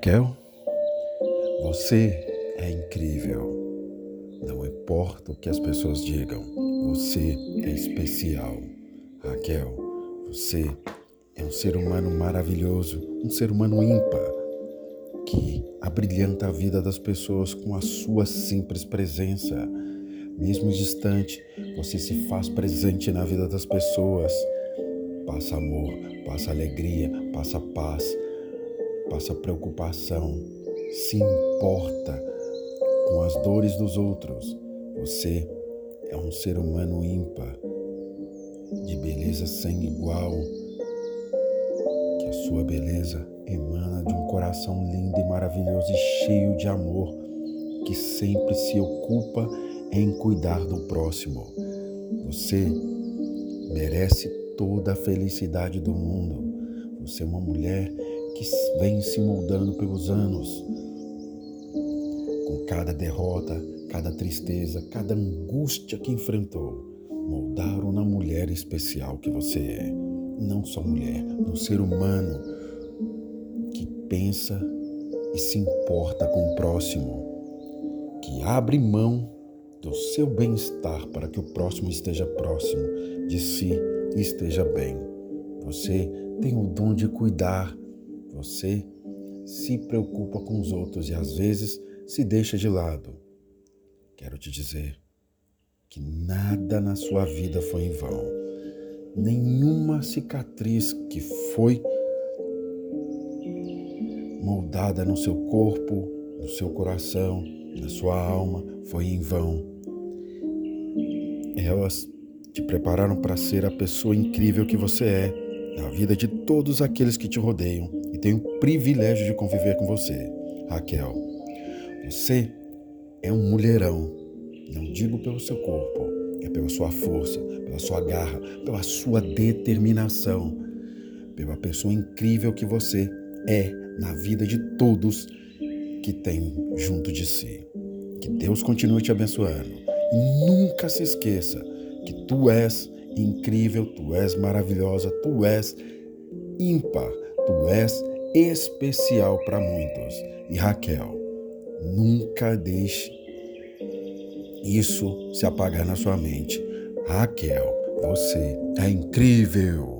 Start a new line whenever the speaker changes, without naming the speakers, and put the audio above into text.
Raquel, você é incrível. Não importa o que as pessoas digam, você é especial. Raquel, você é um ser humano maravilhoso, um ser humano ímpar, que abrilhanta a vida das pessoas com a sua simples presença. Mesmo distante, você se faz presente na vida das pessoas. Passa amor, passa alegria, passa paz, passa preocupação, se importa com as dores dos outros. Você é um ser humano ímpar, de beleza sem igual, que a sua beleza emana de um coração lindo e maravilhoso e cheio de amor, que sempre se ocupa em cuidar do próximo. Você merece toda a felicidade do mundo. Você é uma mulher que vem se moldando pelos anos. Com cada derrota, cada tristeza, cada angústia que enfrentou, moldaram na mulher especial que você é. Não só mulher, no ser humano que pensa e se importa com o próximo, que abre mão do seu bem-estar para que o próximo esteja próximo de si e esteja bem. Você tem o dom de cuidar você se preocupa com os outros e às vezes se deixa de lado. Quero te dizer que nada na sua vida foi em vão. Nenhuma cicatriz que foi moldada no seu corpo, no seu coração, na sua alma, foi em vão. Elas te prepararam para ser a pessoa incrível que você é na vida de todos aqueles que te rodeiam e tenho o privilégio de conviver com você. Raquel, você é um mulherão. Não digo pelo seu corpo, é pela sua força, pela sua garra, pela sua determinação, pela pessoa incrível que você é na vida de todos que tem junto de si. Que Deus continue te abençoando. E nunca se esqueça que tu és incrível, tu és maravilhosa, tu és ímpar, tu és especial para muitos. E Raquel, nunca deixe isso se apagar na sua mente. Raquel, você é incrível.